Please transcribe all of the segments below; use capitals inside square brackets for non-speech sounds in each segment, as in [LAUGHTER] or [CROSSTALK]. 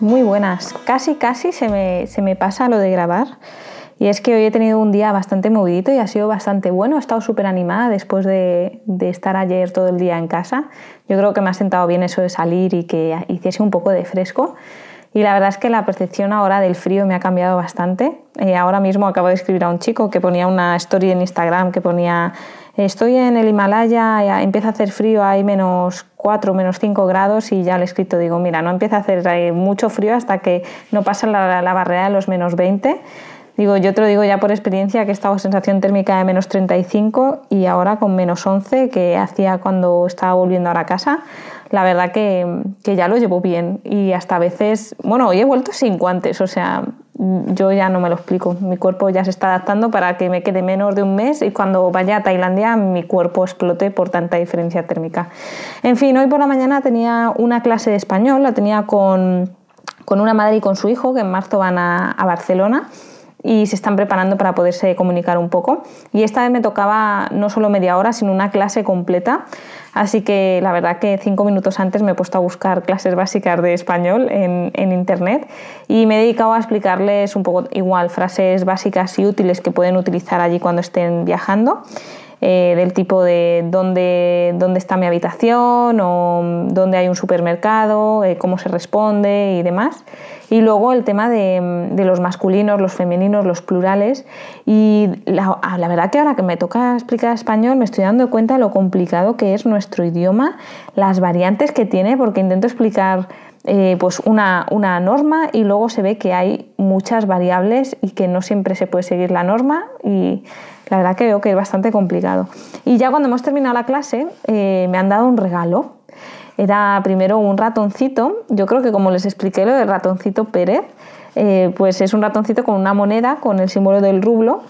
Muy buenas. Casi, casi se me, se me pasa lo de grabar. Y es que hoy he tenido un día bastante movidito y ha sido bastante bueno. He estado súper animada después de, de, estar ayer todo el día en casa. Yo creo que me ha sentado bien eso de salir y que hiciese un poco de fresco. Y la verdad es que la percepción ahora del frío me ha cambiado bastante. Eh, ahora mismo acabo de escribir a un chico que ponía una story en Instagram que ponía estoy en el Himalaya, empieza a hacer frío, hay menos 4, menos 5 grados y ya he escrito, digo, mira, no empieza a hacer eh, mucho frío hasta que no pasa la, barrera de los menos 20. Digo, yo te lo digo ya por experiencia que he estado sensación térmica de menos 35 y ahora con menos 11 que hacía cuando estaba volviendo ahora a casa. La verdad que, que ya lo llevo bien y hasta veces, bueno, hoy he vuelto sin guantes, o sea, yo ya no me lo explico. Mi cuerpo ya se está adaptando para que me quede menos de un mes y cuando vaya a Tailandia mi cuerpo explote por tanta diferencia térmica. En fin, hoy por la mañana tenía una clase de español, la tenía con, con una madre y con su hijo que en marzo van a, a Barcelona y se están preparando para poderse comunicar un poco. Y esta vez me tocaba no solo media hora, sino una clase completa. Así que la verdad que cinco minutos antes me he puesto a buscar clases básicas de español en, en internet y me he dedicado a explicarles un poco igual frases básicas y útiles que pueden utilizar allí cuando estén viajando. Eh, del tipo de dónde, dónde, está mi habitación o dónde hay un supermercado, eh, cómo se responde y demás. Y luego el tema de, los masculinos, los femeninos, los plurales. Y la, ah, la, verdad que ahora que me toca explicar español me estoy dando cuenta de lo complicado que es nuestro idioma, las variantes que tiene, porque intento explicar eh, pues una, una, norma y luego se ve que hay muchas variables y que no siempre se puede seguir la norma y la verdad que veo que es bastante complicado. Y ya cuando hemos terminado la clase eh, me han dado un regalo. Era primero un ratoncito, yo creo que como les expliqué lo del ratoncito Pérez, eh, pues es un ratoncito con una moneda con el símbolo del rublo,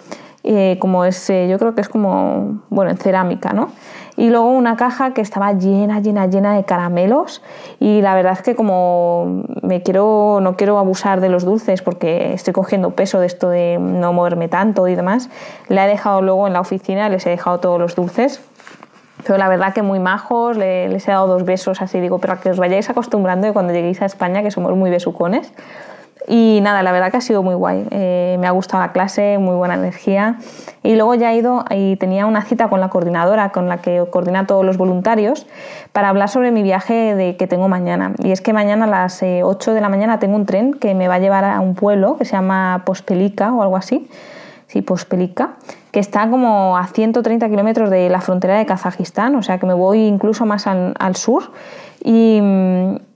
como es, yo creo que es como, bueno, en cerámica, ¿no? Y luego una caja que estaba llena, llena, llena de caramelos y la verdad es que como me quiero, no quiero abusar de los dulces porque estoy cogiendo peso de esto de no moverme tanto y demás, le he dejado luego en la oficina, les he dejado todos los dulces pero la verdad que muy majos, les he dado dos besos así, digo, para que os vayáis acostumbrando y cuando lleguéis a España, que somos muy besucones. Y nada, la verdad que ha sido muy guay. Eh, me ha gustado la clase, muy buena energía. Y luego ya he ido y tenía una cita con la coordinadora, con la que coordina todos los voluntarios, para hablar sobre mi viaje de, que tengo mañana. Y es que mañana a las 8 eh, de la mañana tengo un tren que me va a llevar a un pueblo que se llama Pospelica o algo así. Sí, Pospelica, que está como a 130 kilómetros de la frontera de Kazajistán, o sea que me voy incluso más al, al sur y,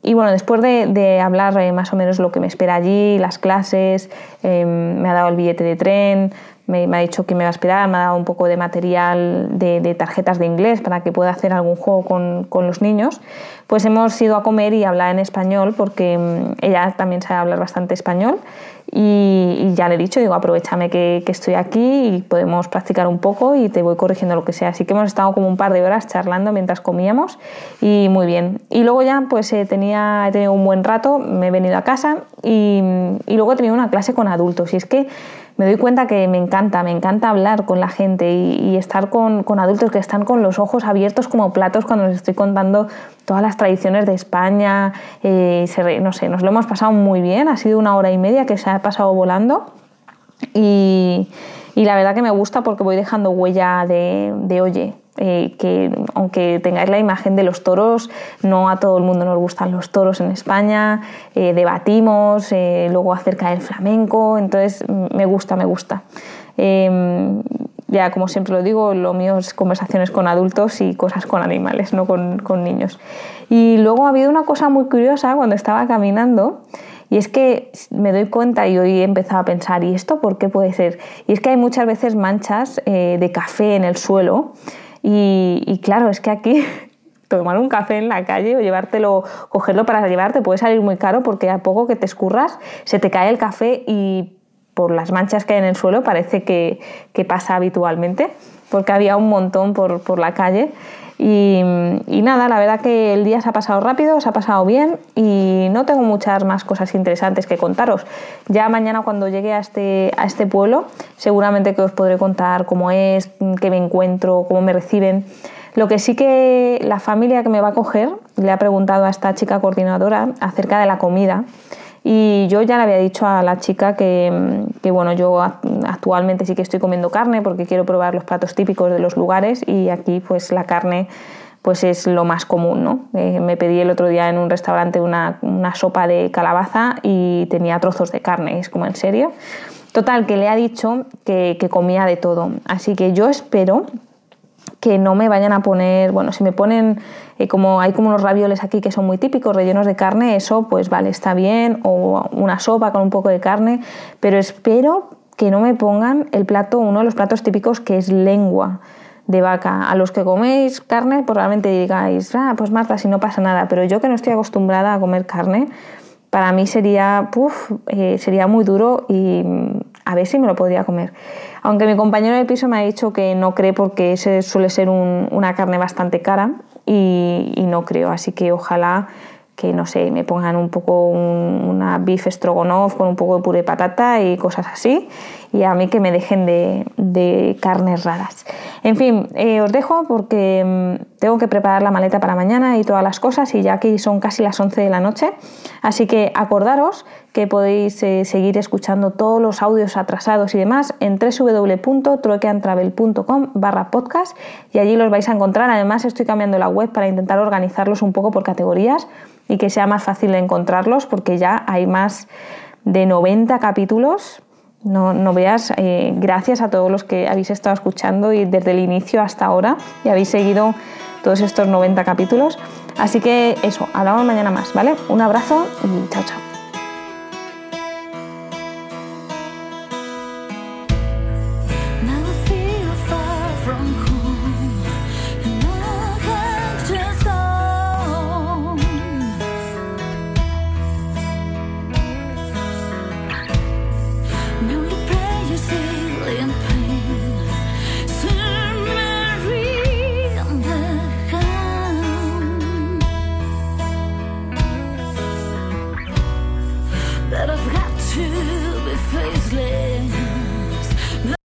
y, bueno, después de, de, hablar eh, más o menos lo que me espera allí, las clases, eh, me ha dado el billete de tren, me, me, ha dicho que me va a esperar, me ha dado un poco de material de, de tarjetas de inglés para que pueda hacer algún juego con, con, los niños, pues hemos ido a comer y hablar en español porque mm, ella también sabe hablar bastante español y, y, ya le he dicho, digo, aprovechame que, que, estoy aquí y podemos practicar un poco y te voy corrigiendo lo que sea. Así que hemos estado como un par de horas charlando mientras comíamos y muy bien. Y luego ya pues eh, tenía, he tenido un buen rato, me he venido a casa y, y luego he tenido una clase con adultos. Y es que me doy cuenta que me encanta, me encanta hablar con la gente y, estar con, con, adultos que están con los ojos abiertos como platos cuando les estoy contando todas las tradiciones de España. Eh, no sé, nos lo hemos pasado muy bien, ha sido una hora y media que se ha pasado volando y, y la verdad que me gusta porque voy dejando huella de, de oye, eh, que aunque tengáis la imagen de los toros, no a todo el mundo nos gustan los toros en España, eh, debatimos eh, luego acerca del flamenco, entonces me gusta, me gusta. Em, ya como siempre lo digo, lo mío es conversaciones con adultos y cosas con animales, no con, con niños. Y luego ha habido una cosa muy curiosa cuando estaba caminando, y es que me doy cuenta y hoy he empezado a pensar, ¿y esto por qué puede ser? Y es que hay muchas veces manchas eh, de café en el suelo y, claro, es que aquí [LAUGHS] tomar un café en la calle o llevártelo, cogerlo para llevarte puede salir muy caro porque a poco que te escurras se te cae el café y por las manchas que hay en el suelo, parece que, pasa habitualmente, porque había un montón por, por la calle. Y, nada, la verdad que el día se ha pasado rápido, se ha pasado bien y no tengo muchas más cosas interesantes que contaros. Ya mañana cuando llegue a este, a este pueblo, seguramente que os podré contar cómo es, qué me encuentro, cómo me reciben. Lo que sí que la familia que me va a coger le ha preguntado a esta chica coordinadora acerca de la comida. Y yo ya le había dicho a la chica que, bueno, yo actualmente sí que estoy comiendo carne porque quiero probar los platos típicos de los lugares y aquí pues la carne pues es lo más común, ¿no? Eh, me pedí el otro día en un restaurante una, sopa de calabaza y tenía trozos de carne, es como en serio. Total, que le ha dicho que, que comía de todo. Así que yo espero que no me vayan a poner, bueno, si me ponen eh, como hay como unos ravioles aquí que son muy típicos, rellenos de carne, eso pues vale, está bien, o una sopa con un poco de carne, pero espero que no me pongan el plato, uno de los platos típicos que es lengua de vaca. A los que coméis carne probablemente digáis, ah, pues Marta, si no pasa nada, pero yo que no estoy acostumbrada a comer carne, para mí sería, puff, eh, sería muy duro y mm, a ver si me lo podría comer. Aunque mi compañero de piso me ha dicho que no cree porque ese suele ser una carne bastante cara y, no creo, así que ojalá que no sé, me pongan un poco una beef stroganoff con un poco de puré de patata y cosas así y a mí que me dejen de, carnes raras. En fin, eh, os dejo porque mm, tengo que preparar la maleta para mañana y todas las cosas y ya aquí son casi las 11 de la noche, así que acordaros que podéis eh, seguir escuchando todos los audios atrasados y demás en www.truequeantravel.com barra podcast y allí los vais a encontrar. Además estoy cambiando la web para intentar organizarlos un poco por categorías y que sea más fácil de encontrarlos porque ya hay más de 90 capítulos no, no veas, eh, gracias a todos los que habéis estado escuchando y desde el inicio hasta ahora y habéis seguido todos estos 90 capítulos. Así que eso, hablamos mañana más, ¿vale? Un abrazo y chao, chao.